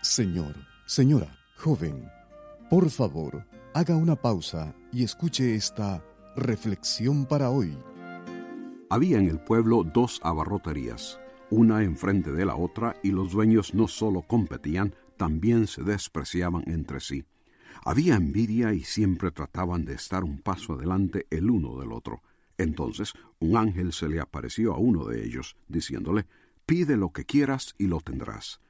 Señor, señora, joven, por favor, haga una pausa y escuche esta reflexión para hoy. Había en el pueblo dos abarroterías, una enfrente de la otra, y los dueños no solo competían, también se despreciaban entre sí. Había envidia y siempre trataban de estar un paso adelante el uno del otro. Entonces un ángel se le apareció a uno de ellos, diciéndole, Pide lo que quieras y lo tendrás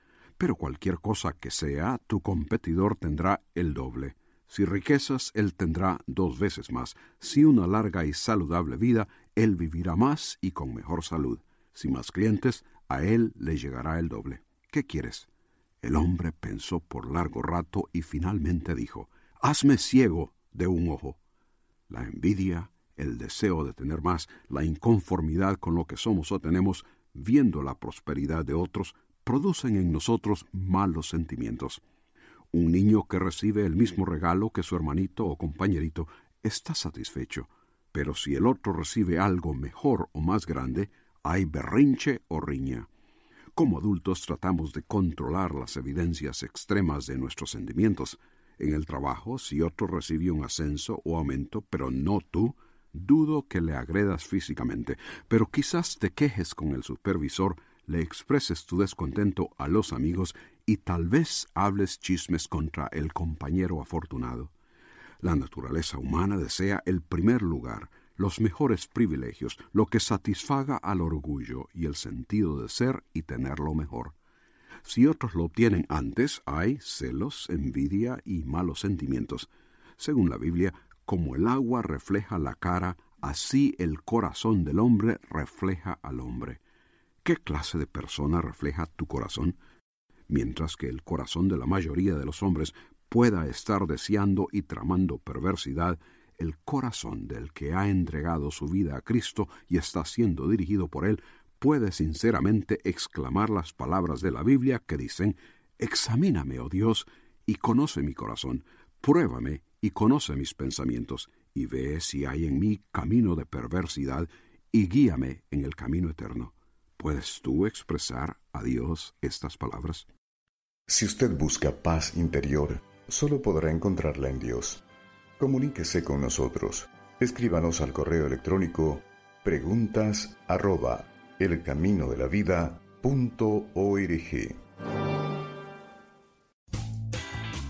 pero cualquier cosa que sea, tu competidor tendrá el doble. Si riquezas, él tendrá dos veces más. Si una larga y saludable vida, él vivirá más y con mejor salud. Si más clientes, a él le llegará el doble. ¿Qué quieres? El hombre pensó por largo rato y finalmente dijo, Hazme ciego de un ojo. La envidia, el deseo de tener más, la inconformidad con lo que somos o tenemos, viendo la prosperidad de otros, producen en nosotros malos sentimientos. Un niño que recibe el mismo regalo que su hermanito o compañerito está satisfecho, pero si el otro recibe algo mejor o más grande, hay berrinche o riña. Como adultos tratamos de controlar las evidencias extremas de nuestros sentimientos. En el trabajo, si otro recibe un ascenso o aumento, pero no tú, dudo que le agredas físicamente, pero quizás te quejes con el supervisor le expreses tu descontento a los amigos y tal vez hables chismes contra el compañero afortunado. La naturaleza humana desea el primer lugar, los mejores privilegios, lo que satisfaga al orgullo y el sentido de ser y tener lo mejor. Si otros lo obtienen antes, hay celos, envidia y malos sentimientos. Según la Biblia, como el agua refleja la cara, así el corazón del hombre refleja al hombre. ¿Qué clase de persona refleja tu corazón? Mientras que el corazón de la mayoría de los hombres pueda estar deseando y tramando perversidad, el corazón del que ha entregado su vida a Cristo y está siendo dirigido por Él puede sinceramente exclamar las palabras de la Biblia que dicen, Examíname, oh Dios, y conoce mi corazón, pruébame y conoce mis pensamientos, y ve si hay en mí camino de perversidad, y guíame en el camino eterno. ¿Puedes tú expresar a Dios estas palabras? Si usted busca paz interior, solo podrá encontrarla en Dios. Comuníquese con nosotros. Escríbanos al correo electrónico preguntas arroba elcaminodelavida.org.